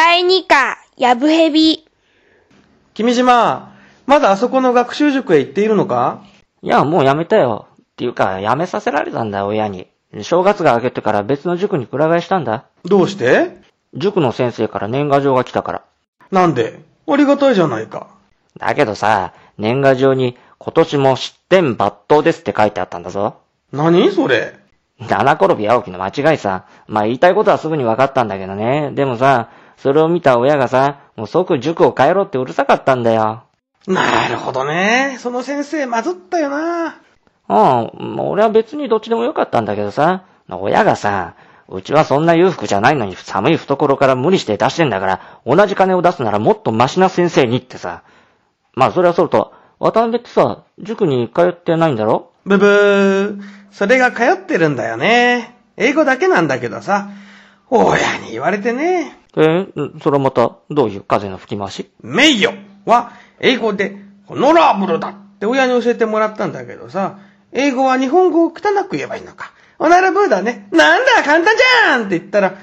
第2課、やぶへび。君島、まだあそこの学習塾へ行っているのか？いや、もうやめたよ。っていうか、やめさせられたんだ、親に。正月が明けてから別の塾にくら替えしたんだ。どうして？塾の先生から年賀状が来たから。なんで？ありがたいじゃないか。だけどさ、年賀状に今年も失点抜刀ですって書いてあったんだぞ。何？それ七転び青木の間違いさ。まあ言いたいことはすぐに分かったんだけどね。でもさ、それを見た親がさ、もう即塾を変えろってうるさかったんだよ。なるほどね。その先生まずったよな。うん、俺は別にどっちでもよかったんだけどさ、親がさ、うちはそんな裕福じゃないのに寒い懐から無理して出してんだから、同じ金を出すならもっとマシな先生にってさ。まあそれはそうと、渡辺ってさ、塾に通ってないんだろ？ブブー。それが通ってるんだよね。英語だけなんだけどさ。親に言われてね。えーそれはまた、どういう風の吹き回し？名誉は英語でホノラブルだって親に教えてもらったんだけどさ、英語は日本語を汚く言えばいいのか。ホナラブーだね。なんだ簡単じゃんって言ったら、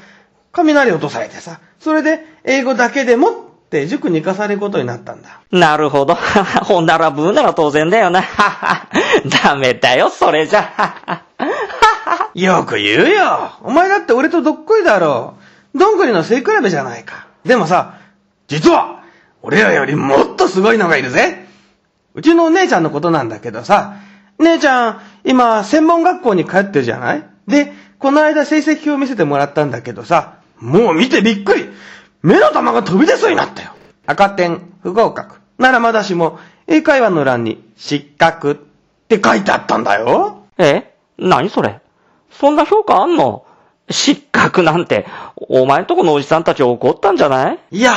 雷落とされてさ、それで英語だけでもって塾に行かされることになったんだ。なるほど。ほんならブーなら当然だよな。ダメだよ、それじゃ。よく言うよ。お前だって俺とどっこいだろう。どんぐりの背比べじゃないか。でもさ、実は、俺らよりもっとすごいのがいるぜ。うちのお姉ちゃんのことなんだけどさ、姉ちゃん、今、専門学校に通ってるじゃない？で、この間成績表を見せてもらったんだけどさ、もう見てびっくり目の玉が飛び出そうになったよ赤点、不合格。ならまだしも、英会話の欄に、失格って書いてあったんだよ。え？何それ？そんな評価あんの？失格なんて、お前んとこのおじさんたち怒ったんじゃない？いや、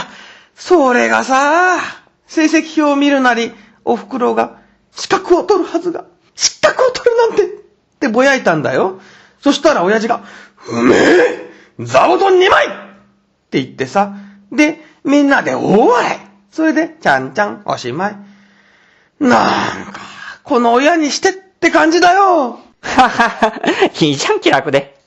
それがさ、成績表を見るなり、お袋が、資格を取るはずが、失格を取るなんて、ってぼやいたんだよ。そしたら親父が、うめえ座布団2枚って言ってさ、で、みんなで大笑い。それで、ちゃんちゃん、おしまい。なんか、この親にしてって感じだよ。ははは、いいじゃん、気楽で。